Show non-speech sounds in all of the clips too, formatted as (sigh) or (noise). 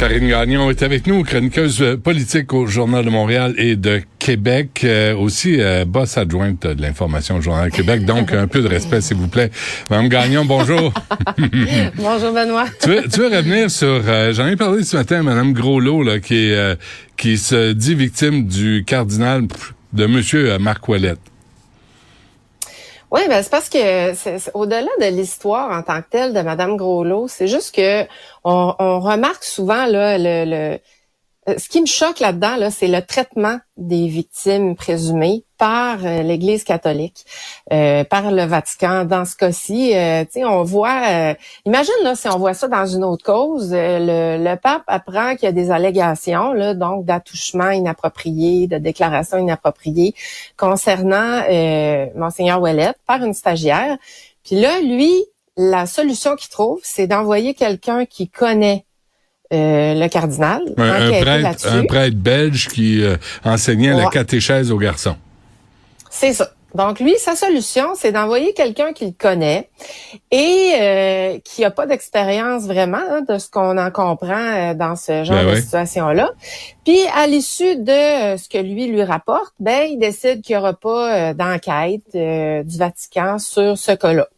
Karine Gagnon est avec nous, chroniqueuse euh, politique au Journal de Montréal et de Québec, euh, aussi euh, boss adjointe de l'information au Journal de Québec. Donc, un peu de respect, s'il vous plaît. Madame Gagnon, bonjour. (laughs) Bonjour Benoît. tu, veux, tu veux revenir sur... euh, J'en ai parlé ce matin à Madame Groslot, là, qui, est, euh, qui se dit victime du cardinal de Monsieur euh, Marc Ouellette. Oui, ben c'est parce que c'est- au-delà de l'histoire en tant que telle de Madame Groslot, c'est juste que on, on remarque souvent là le, le- ce qui me choque là-dedans là, c'est le traitement des victimes présumées par euh, l'Église catholique, euh, par le Vatican. Dans ce cas-ci, euh, on voit. euh, imagine là si on voit ça dans une autre cause, euh, le, le pape apprend qu'il y a des allégations là, donc d'attouchement inapproprié, de déclaration inappropriée concernant euh, monseigneur Ouellet par une stagiaire. Puis là, lui, la solution qu'il trouve, c'est d'envoyer quelqu'un qui connaît euh, le cardinal, Un, un prêtre, un prêtre belge qui euh, enseignait la catéchèse aux garçons. C'est ça. Donc lui, sa solution, c'est d'envoyer quelqu'un qu'il connaît et euh, qui a pas d'expérience vraiment hein, de ce qu'on en comprend euh, dans ce genre Ben de ouais. situation-là. Puis à l'issue de euh, ce que lui lui rapporte, ben il décide qu'il y aura pas d'enquête du Vatican sur ce cas-là.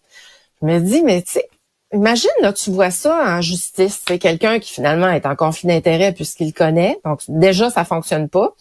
Je me dis, mais tu sais, imagine là, tu vois ça en justice, c'est quelqu'un qui finalement est en conflit d'intérêt puisqu'il connaît. Donc déjà, ça fonctionne pas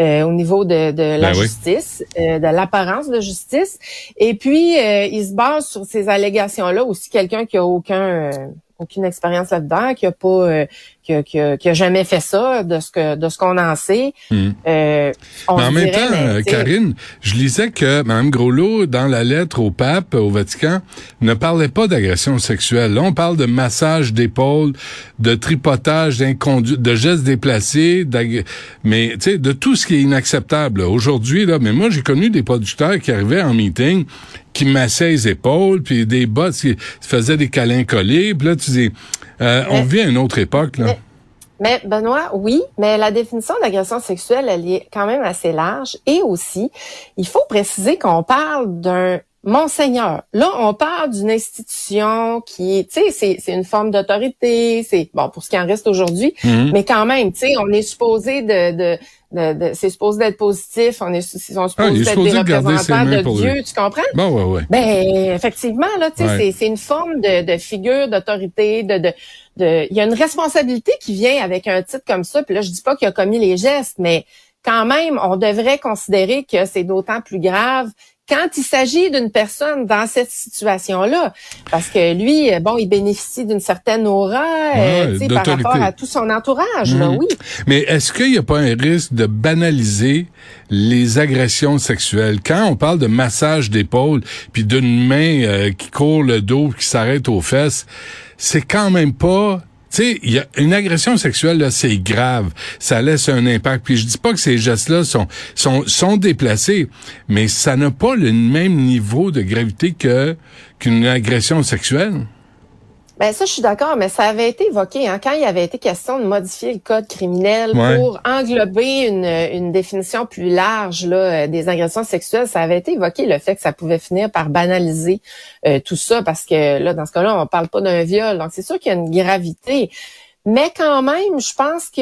euh, au niveau de, de la Ben oui. justice, euh, de l'apparence de justice. Et puis, euh, il se base sur ces allégations-là aussi quelqu'un qui a aucun euh, aucune expérience là-dedans, qui a pas euh, qui, a, qui a- qui a jamais fait ça, de ce que de ce qu'on en sait. Mhm. Euh, on Mais en même dirait, temps, mais, euh, Karine, je lisais que Mme Groslot, dans la lettre au pape, au Vatican, ne parlait pas d'agression sexuelle. Là, on parle de massage d'épaule, de tripotage, de gestes déplacés, mais tu sais, de tout ce qui est inacceptable. Aujourd'hui, là, mais moi, j'ai connu des producteurs qui arrivaient en meeting, qui massaient les épaules, puis des bottes qui faisaient des câlins collés, puis là, tu dis, euh, on vit à une autre époque, là. Mais- Mais Benoît, oui, mais la définition d'agression sexuelle, elle est quand même assez large. Et aussi, il faut préciser qu'on parle d'un monseigneur. Là, on parle d'une institution qui, tu sais, c'est, c'est une forme d'autorité. C'est bon pour ce qui en reste aujourd'hui, Mhm. mais quand même, tu sais, on est supposé de, de, de, de- c'est supposé d'être positif. On est, sont Ah, supposés d'être supposé des représentants de Dieu. lui. Tu comprends? Bon, ouais, ouais. Ben effectivement là, tu sais, Ouais. c'est c'est une forme de, de figure d'autorité, de, de de il y a une responsabilité qui vient avec un titre comme ça. Puis là, je dis pas qu'il a commis les gestes, mais quand même, on devrait considérer que c'est d'autant plus grave quand il s'agit d'une personne dans cette situation-là, parce que lui, euh, bon, il bénéficie d'une certaine aura, euh, par rapport à tout son entourage, là, Mhm. oui. Mais est-ce qu'il n'y a pas un risque de banaliser les agressions sexuelles? Quand on parle de massage d'épaule, puis d'une main euh, qui court le dos, qui s'arrête aux fesses, c'est quand même pas... Sais, il une agression sexuelle, là, c'est grave. Ça laisse un impact. Puis je dis pas que ces gestes-là sont, sont, sont déplacés, mais ça n'a pas le même niveau de gravité que qu'une agression sexuelle. Ben ça, je suis d'accord, mais ça avait été évoqué hein, quand il avait été question de modifier le code criminel Ouais. pour englober une, une définition plus large là, euh, des agressions sexuelles. Ça avait été évoqué le fait que ça pouvait finir par banaliser euh, tout ça, parce que là, dans ce cas-là, on parle pas d'un viol, donc c'est sûr qu'il y a une gravité. Mais quand même, je pense que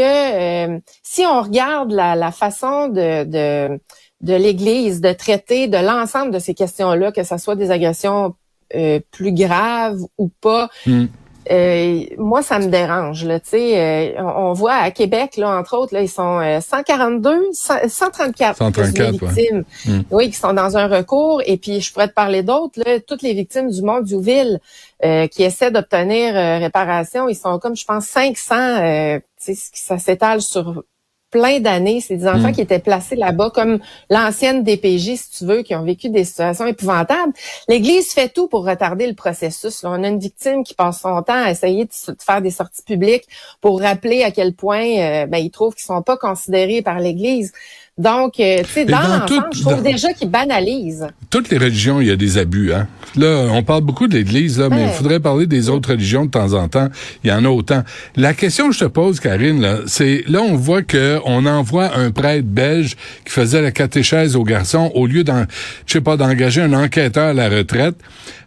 euh, si on regarde la, la façon de, de, de l'Église de traiter de l'ensemble de ces questions-là, que ce soit des agressions euh, plus graves ou pas, Hmm. euh, moi, ça me dérange. Là, euh, on, on voit à Québec, là, entre autres, là, ils sont 142, 134, 134 victimes, Hmm. oui, qui sont dans un recours. Et puis, je pourrais te parler d'autres, là, toutes les victimes du monde du ville euh, qui essaient d'obtenir euh, réparation. Ils sont comme, je pense, 500. Euh, tu sais, ça s'étale sur plein d'années. C'est des enfants Mm. qui étaient placés là-bas comme l'ancienne DPJ, si tu veux, qui ont vécu des situations épouvantables. L'Église fait tout pour retarder le processus. Là, on a une victime qui passe son temps à essayer de faire des sorties publiques pour rappeler à quel point euh, ben, ils trouvent qu'ils sont pas considérés par l'Église. Donc, euh, tu sais, dans, dans l'ensemble, je trouve dans- déjà qu'ils banalisent. Toutes les religions, il y a des abus. Hein? Là, on parle beaucoup de l'Église, là, mais il faudrait parler des autres religions de temps en temps. Il y en a autant. La question que je te pose, Karine, là, c'est là, on voit que on envoie un prêtre belge qui faisait la catéchèse aux garçons au lieu d'en, je sais pas, d'engager un enquêteur à la retraite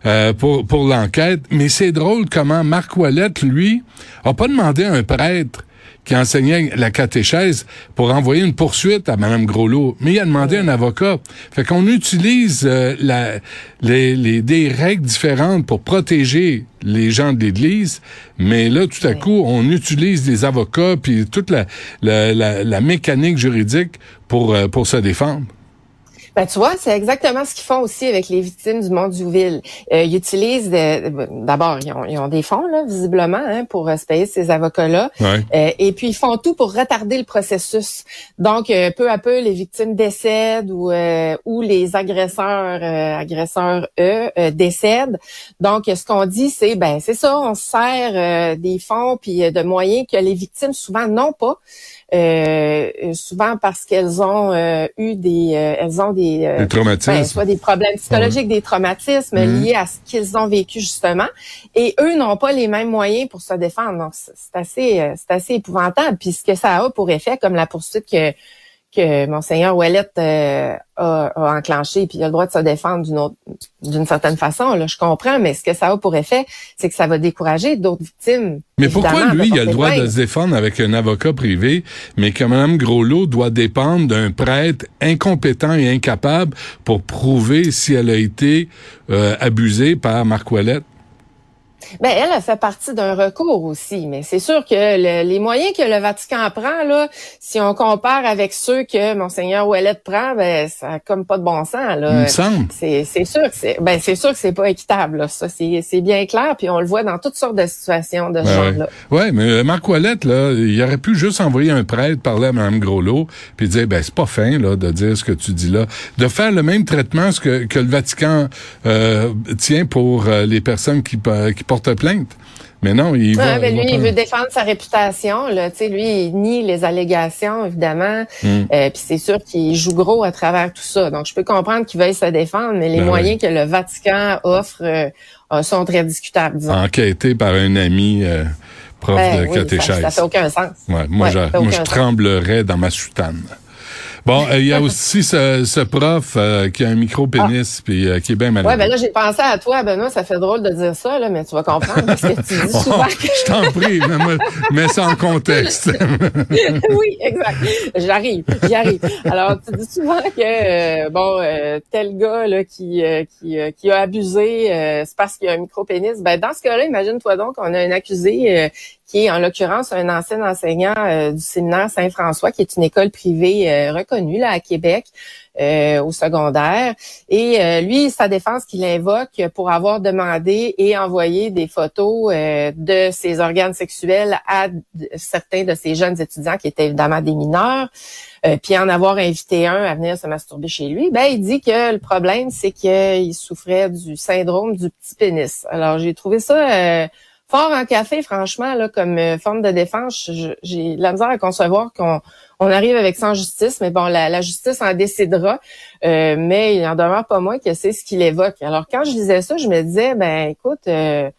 euh, pour pour l'enquête. Mais c'est drôle comment Marc Ouellette, lui, a pas demandé à un prêtre qui enseignait la catéchèse pour envoyer une poursuite à Mme Groslot. Mais il a demandé un avocat. Fait qu'on utilise euh, la, les, les, des règles différentes pour protéger les gens de l'Église, mais là, tout à coup, on utilise des avocats puis toute la, la, la, la mécanique juridique pour, euh, pour se défendre. Ben, tu vois, c'est exactement ce qu'ils font aussi avec les victimes du monde du ville. Euh, ils utilisent, de- d'abord, ils ont, ils ont des fonds, là, visiblement, hein, pour euh, se payer ces avocats-là. Ouais. Euh, et puis, ils font tout pour retarder le processus. Donc, euh, peu à peu, les victimes décèdent ou, euh, ou les agresseurs, euh, agresseurs, eux, euh, décèdent. Donc, ce qu'on dit, c'est, ben, c'est ça, on se sert euh, des fonds puis euh, de moyens que les victimes souvent n'ont pas. Euh, souvent parce qu'elles ont euh, eu des, euh, elles ont des, euh, Des traumatismes. ben, soit des problèmes psychologiques, des traumatismes Mhm. liés à ce qu'ils ont vécu justement, et eux n'ont pas les mêmes moyens pour se défendre. Donc c'est c'est assez, euh, c'est assez épouvantable. Puis ce que ça a pour effet, comme la poursuite que que monseigneur Ouellette euh, a, a enclenché, puis il a le droit de se défendre d'une autre, d'une certaine façon. Là, je comprends, mais ce que ça a pour effet, c'est que ça va décourager d'autres victimes. Mais pourquoi lui, il a le droit de se défendre avec un avocat privé, mais que Mme Groslot doit dépendre d'un prêtre incompétent et incapable pour prouver si elle a été euh, abusée par Marc Ouellette? Ben, elle a fait partie d'un recours aussi, mais c'est sûr que le- les moyens que le Vatican prend, là, si on compare avec ceux que Monseigneur Ouellette prend, ben, ça a comme pas de bon sens, Il là. me semble. C'est, sûr que c'est, ben, c'est sûr que c'est pas équitable, là. Ça, c'est, c'est bien clair, puis on le voit dans toutes sortes de situations de ce Ben genre-là. ouais. ouais, mais euh, Marc Ouellette, là, il aurait pu juste envoyer un prêtre parler à Mme Groslot, puis dire, ben, c'est pas fin, là, de dire ce que tu dis là. De faire le même traitement ce que, que le Vatican euh, tient pour euh, les personnes qui, pa- qui portent plainte. Mais non, il va... Ouais, il va lui, il pas- veut défendre sa réputation. Là. Lui, il nie les allégations, évidemment. Mm. Euh, Puis c'est sûr qu'il joue gros à travers tout ça. Donc, je peux comprendre qu'il veuille se défendre, mais les Ben moyens que le Vatican offre euh, euh, sont très discutables, disons. enquêté par un ami euh, prof Ben de oui, ça, catéchèse. ça fait aucun sens. Ouais, moi, Ouais, je, ça moi, tremblerais dans ma soutane. Bon, euh, il y a aussi ce, ce prof euh, qui a un micro-pénis puis euh, qui est bien malade. Ouais, ben là, j'ai pensé à toi, Benoît. Ça fait drôle de dire ça, là, mais tu vas comprendre parce que tu dis (laughs) souvent que... je t'en prie, mais moi, mets ça en contexte. (laughs) oui, exact. J'arrive, j'y arrive. Alors, tu dis souvent que euh, bon, euh, tel gars là qui euh, qui, euh, qui a abusé, euh, c'est parce qu'il a un micro-pénis. Ben dans ce cas-là, imagine-toi donc qu'on a un accusé euh, qui est en l'occurrence un ancien enseignant euh, du séminaire Saint-François, qui est une école privée euh, reconnue là à Québec. euh, au secondaire. Et euh, lui, sa défense qu'il invoque pour avoir demandé et envoyé des photos de ses organes sexuels à certains de ces jeunes étudiants qui étaient évidemment des mineurs, puis en avoir invité un à venir se masturber chez lui, ben il dit que le problème, c'est qu'il souffrait du syndrome du petit pénis. Alors, j'ai trouvé ça... Fort en café, franchement, là, comme euh, forme de défense, j'ai la misère à concevoir qu'on on arrive avec en justice, mais bon, la, justice en décidera. Euh, mais il en demeure pas moins que c'est ce qu'il évoque. Alors, quand je lisais ça, je me disais, ben écoute, euh,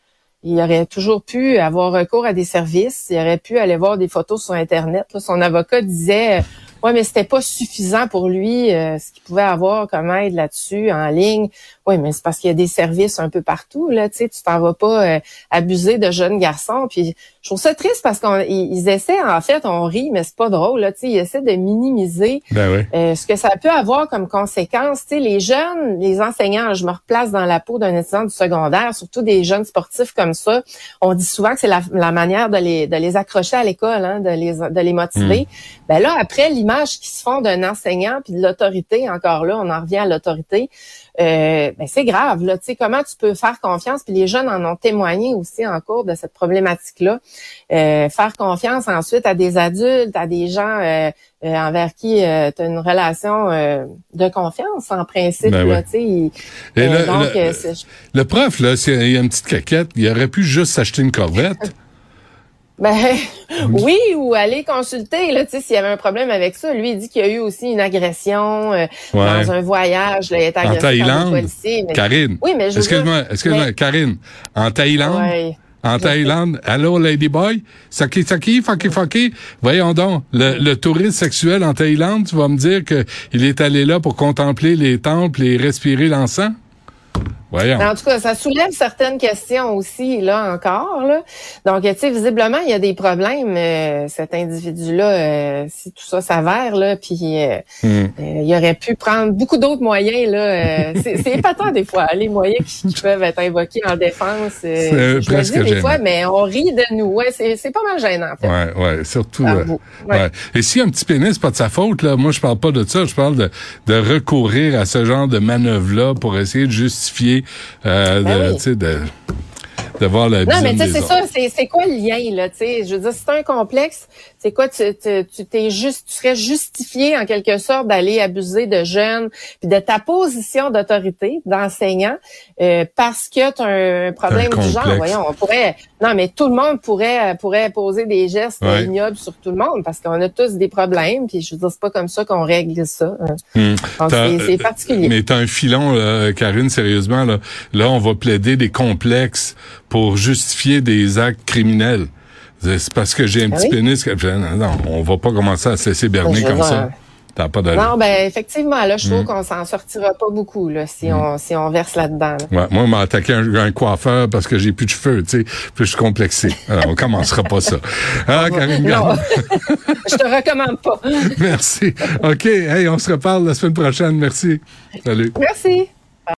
il aurait toujours pu avoir recours à des services, il aurait pu aller voir des photos sur Internet. là. Son avocat disait, ouais, mais c'était pas suffisant pour lui, euh, ce qu'il pouvait avoir comme aide là-dessus en ligne. Oui, mais c'est parce qu'il y a des services un peu partout. Là, tu sais, tu t'en vas pas euh, abuser de jeunes garçons. Puis je trouve ça triste parce qu'ils essaient, en fait, on rit, mais c'est pas drôle, là, ils essaient de minimiser ben euh, ce que ça peut avoir comme conséquence. sais, les jeunes, les enseignants, je me replace dans la peau d'un étudiant du secondaire, surtout des jeunes sportifs comme ça. On dit souvent que c'est la, manière de les, de les accrocher à l'école, hein, de, les, de les motiver. Hmm. Ben là, après, l'image qui se font d'un enseignant puis de l'autorité, encore là, on en revient à l'autorité, euh, ben c'est grave. Là, tu sais, comment tu peux faire confiance? Puis les jeunes en ont témoigné aussi en cours de cette problématique-là. Euh, faire confiance ensuite à des adultes, à des gens euh, envers qui tu as une relation de confiance en principe. Ben là, Et le, donc, le, prof, là, s'il y a une petite caquette, il aurait pu juste s'acheter une corvette. Ben (laughs) oui, ou aller consulter là, tu sais, s'il y avait un problème avec ça. Lui, il dit qu'il y a eu aussi une agression euh, dans un voyage. Là, il est agressé en Thaïlande? Karine. Oui, mais excuse-moi, excuse-moi, Karine. En Thaïlande? En Thaïlande, allô Ladyboy, saki saki, fucky fucky. Voyons donc, le, le touriste sexuel en Thaïlande, tu vas me dire que il est allé là pour contempler les temples et respirer l'encens? En tout cas, ça soulève certaines questions aussi, là, encore. Là. Donc, tu sais, visiblement, il y a des problèmes, euh, cet individu-là, euh, si tout ça s'avère, là, puis euh, hmm. il aurait pu prendre beaucoup d'autres moyens, là. (laughs) c'est épatant, des fois, les moyens qui, peuvent être invoqués en défense. c'est presque dis, des fois, mais on rit de nous. Ouais, c'est pas mal gênant, en fait. Ouais, ouais, surtout. Ouais. Et si un petit pénis, pas de sa faute, là, moi, je parle pas de ça, je parle de, de recourir à ce genre de manœuvre-là pour essayer de justifier euh, ben de, de, de voir la Non, mais tu sais, c'est ça, c'est quoi le lien, là, tu sais? Je veux dire, c'est un complexe, c'est quoi, tu t'es juste, tu serais justifié en quelque sorte d'aller abuser de jeunes, puis de ta position d'autorité, d'enseignant, euh, parce que tu as un problème du genre. Voyons, on pourrait, non, mais tout le monde pourrait pourrait poser des gestes ignobles sur tout le monde, parce qu'on a tous des problèmes, puis je veux dire, c'est pas comme ça qu'on règle ça. Hein. Hmm. C'est particulier. Mais t'as un filon, là, Karine, sérieusement, là, là, on va plaider des complexes pour justifier des actes criminels. C'est parce que j'ai un ah petit pénis que non, non, on va pas commencer à se laisser berner comme ça. T'as pas non, ben effectivement, là, je trouve hmm. qu'on s'en sortira pas beaucoup là, si hmm. on si on verse là-dedans. Ouais, moi, m'a attaqué un, coiffeur parce que j'ai plus de cheveux, tu sais, puis je suis complexé. (laughs) Alors, on commencera pas ça. (laughs) Ah, Karine (laughs) je te recommande pas. Merci. Ok, hey, on se reparle la semaine prochaine. Merci. Salut. Merci.